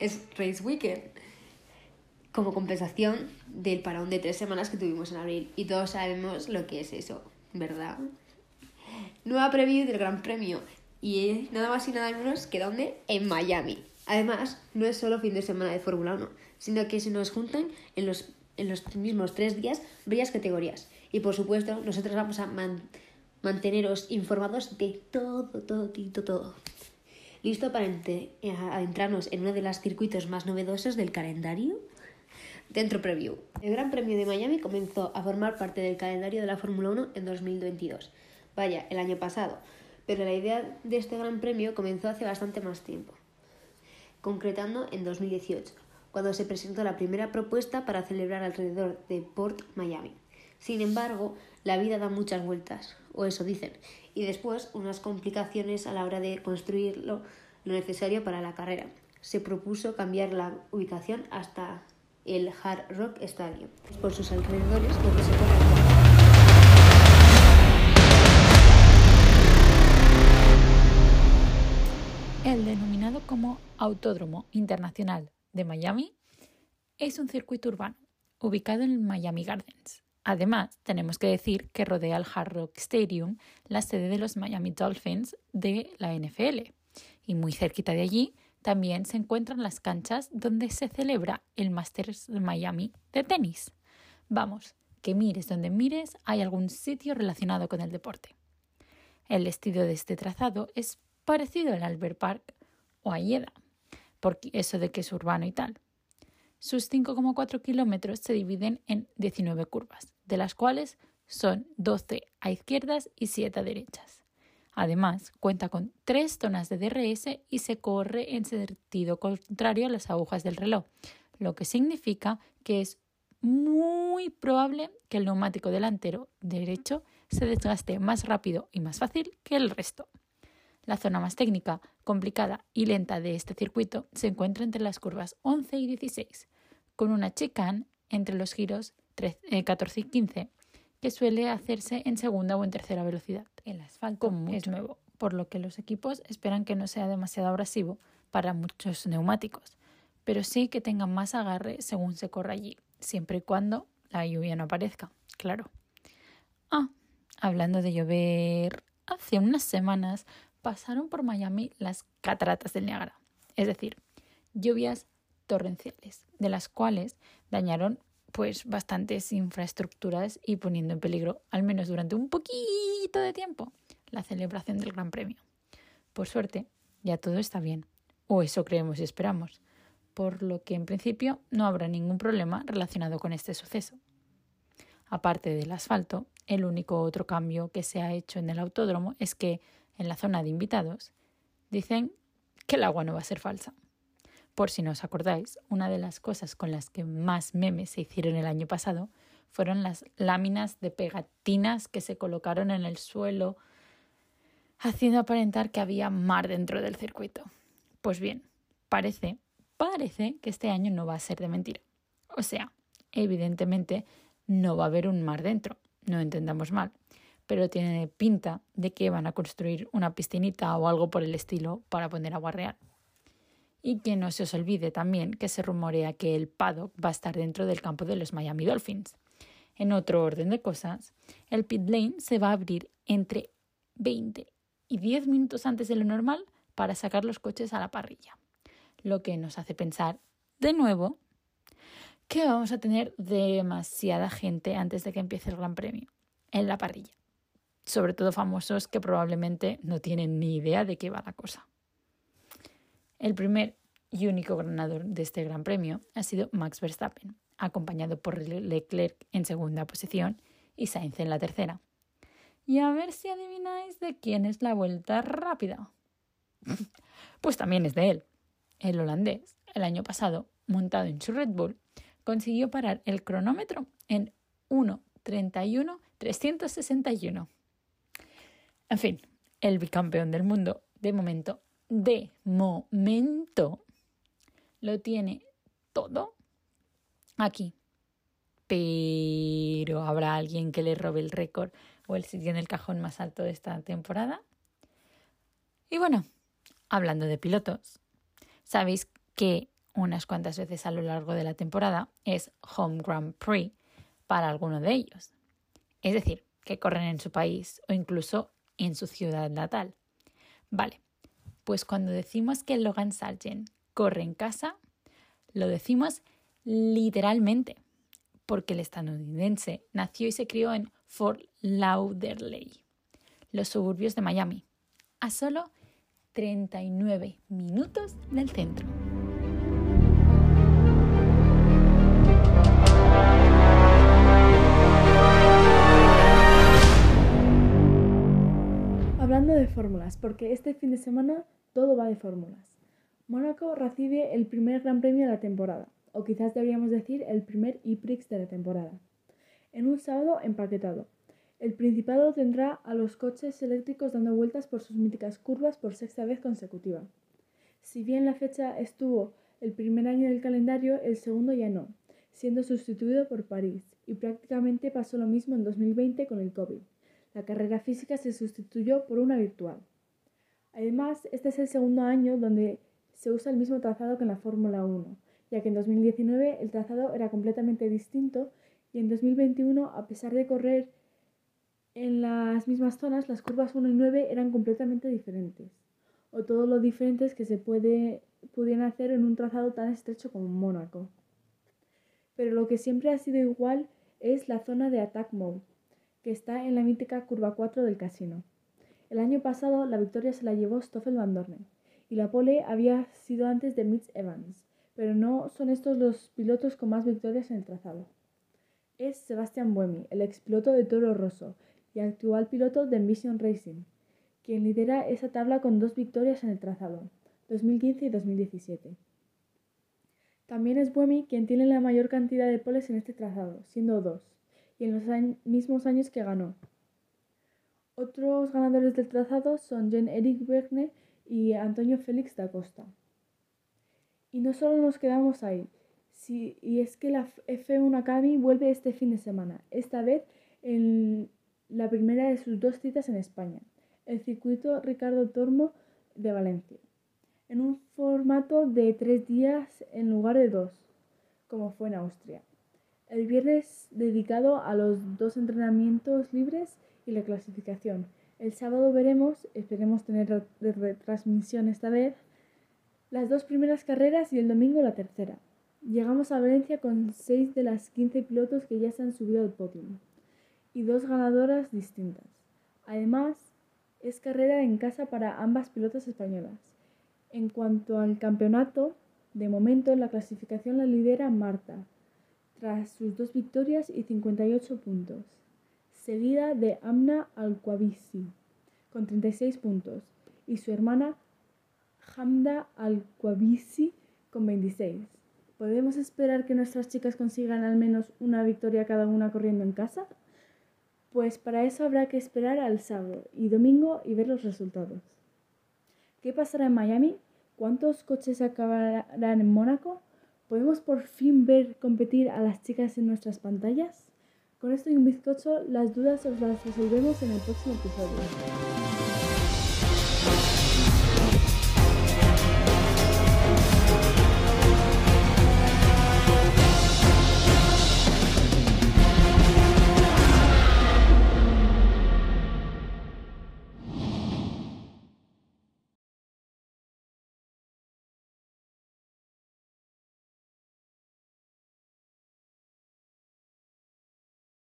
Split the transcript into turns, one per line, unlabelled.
es Race Weekend, como compensación del parón de tres semanas que tuvimos en abril. Y todos sabemos lo que es eso, ¿verdad? Nueva preview del Gran Premio. Y nada más y nada menos que donde? En Miami. Además, no es solo fin de semana de Fórmula 1, sino que se nos juntan en los, en los mismos tres días varias categorías. Y por supuesto, nosotros vamos a manteneros informados de todo, todo, todo, todo. ¿Listo para adentrarnos en uno de los circuitos más novedosos del calendario? Dentro Preview. El Gran Premio de Miami comenzó a formar parte del calendario de la Fórmula 1 en 2022. Vaya, el año pasado. Pero la idea de este Gran Premio comenzó hace bastante más tiempo. Concretando en 2018, cuando se presentó la primera propuesta para celebrar alrededor de Port Miami. Sin embargo, la vida da muchas vueltas, o eso dicen, y después unas complicaciones a la hora de construirlo lo necesario para la carrera. Se propuso cambiar la ubicación hasta el Hard Rock Stadium, por sus alrededores donde se
El denominado como Autódromo Internacional de Miami es un circuito urbano ubicado en Miami Gardens. Además, tenemos que decir que rodea el Hard Rock Stadium, la sede de los Miami Dolphins de la NFL. Y muy cerquita de allí también se encuentran las canchas donde se celebra el Masters de Miami de tenis. Vamos, que mires donde mires, hay algún sitio relacionado con el deporte. El estilo de este trazado es parecido al Albert Park o a Yeda, por eso de que es urbano y tal. Sus 5,4 kilómetros se dividen en 19 curvas, de las cuales son 12 a izquierdas y 7 a derechas. Además, cuenta con tres zonas de DRS y se corre en sentido contrario a las agujas del reloj, lo que significa que es muy probable que el neumático delantero derecho se desgaste más rápido y más fácil que el resto. La zona más técnica, complicada y lenta de este circuito se encuentra entre las curvas 11 y 16, con una chicane entre los giros 14 y 15 que suele hacerse en segunda o en tercera velocidad. El asfalto es nuevo, por lo que los equipos esperan que no sea demasiado abrasivo para muchos neumáticos, pero sí que tenga más agarre según se corra allí, siempre y cuando la lluvia no aparezca, claro. Ah, hablando de llover, hace unas semanas pasaron por Miami las cataratas del Niágara, es decir, lluvias torrenciales, de las cuales dañaron pues bastantes infraestructuras y poniendo en peligro, al menos durante un poquito de tiempo, la celebración del Gran Premio. Por suerte, ya todo está bien, o eso creemos y esperamos, por lo que en principio no habrá ningún problema relacionado con este suceso. Aparte del asfalto, el único otro cambio que se ha hecho en el autódromo es que, en la zona de invitados, dicen que el agua no va a ser falsa. Por si no os acordáis, una de las cosas con las que más memes se hicieron el año pasado fueron las láminas de pegatinas que se colocaron en el suelo, haciendo aparentar que había mar dentro del circuito. Pues bien, parece, parece que este año no va a ser de mentira. O sea, evidentemente no va a haber un mar dentro, no entendamos mal, pero tiene pinta de que van a construir una piscinita o algo por el estilo para poner agua real. Y que no se os olvide también que se rumorea que el paddock va a estar dentro del campo de los Miami Dolphins. En otro orden de cosas, el pit lane se va a abrir entre 20 y 10 minutos antes de lo normal para sacar los coches a la parrilla. Lo que nos hace pensar, de nuevo, que vamos a tener demasiada gente antes de que empiece el Gran Premio en la parrilla. Sobre todo famosos que probablemente no tienen ni idea de qué va la cosa. El primer y único ganador de este Gran Premio ha sido Max Verstappen, acompañado por Leclerc en segunda posición y Sainz en la tercera. Y a ver si adivináis de quién es la vuelta rápida. pues también es de él. El holandés, el año pasado, montado en su Red Bull, consiguió parar el cronómetro en 1.31.361. En fin, el bicampeón del mundo, de momento, de momento lo tiene todo aquí. Pero ¿habrá alguien que le robe el récord o el sitio en el cajón más alto de esta temporada? Y bueno, hablando de pilotos, sabéis que unas cuantas veces a lo largo de la temporada es Home Grand Prix para alguno de ellos. Es decir, que corren en su país o incluso en su ciudad natal. Vale, pues cuando decimos que Logan Sargent corre en casa, lo decimos literalmente, porque el estadounidense nació y se crió en Fort Lauderdale, los suburbios de Miami, a solo 39 minutos del centro.
De fórmulas, porque este fin de semana todo va de fórmulas. Mónaco recibe el primer Gran Premio de la temporada, o quizás deberíamos decir el primer e-Prix de la temporada, en un sábado empaquetado. El Principado tendrá a los coches eléctricos dando vueltas por sus míticas curvas por sexta vez consecutiva. Si bien la fecha estuvo el primer año del calendario, el segundo ya no, siendo sustituido por París, y prácticamente pasó lo mismo en 2020 con el COVID. La carrera física se sustituyó por una virtual. Además, este es el segundo año donde se usa el mismo trazado que en la Fórmula 1, ya que en 2019 el trazado era completamente distinto y en 2021, a pesar de correr en las mismas zonas, las curvas 1 y 9 eran completamente diferentes, o todo lo diferentes que se puede, pudieran hacer en un trazado tan estrecho como Mónaco. Pero lo que siempre ha sido igual es la zona de Attack Mode, que está en la mítica curva 4 del casino. El año pasado la victoria se la llevó Stoffel Van Dorne, y la pole había sido antes de Mitch Evans, pero no son estos los pilotos con más victorias en el trazado. Es Sebastian Buemi, el ex piloto de Toro Rosso y actual piloto de Envision Racing, quien lidera esa tabla con dos victorias en el trazado, 2015 y 2017. También es Buemi quien tiene la mayor cantidad de poles en este trazado, siendo dos, y en los mismos años que ganó. Otros ganadores del trazado son Jean-Eric Bergne y Antonio Félix da Costa. Y no solo nos quedamos ahí, y es que la F1 Academy vuelve este fin de semana, esta vez en la primera de sus dos citas en España, el circuito Ricardo Tormo de Valencia, en un formato de tres días en lugar de dos, como fue en Austria. El viernes dedicado a los dos entrenamientos libres y la clasificación. El sábado veremos, esperemos tener retransmisión esta vez, las dos primeras carreras y el domingo la tercera. Llegamos a Valencia con seis de las 15 pilotos que ya se han subido al podio y dos ganadoras distintas. Además, es carrera en casa para ambas pilotas españolas. En cuanto al campeonato, de momento la clasificación la lidera Marta, tras sus dos victorias y 58 puntos, seguida de Amna Alquabisi, con 36 puntos, y su hermana Hamda Alquabisi, con 26. ¿Podemos esperar que nuestras chicas consigan al menos una victoria cada una corriendo en casa? Pues para eso habrá que esperar al sábado y domingo y ver los resultados. ¿Qué pasará en Miami? ¿Cuántos coches acabarán en Mónaco? ¿Podemos por fin ver competir a las chicas en nuestras pantallas? Con esto y un bizcocho, las dudas os las resolvemos en el próximo episodio.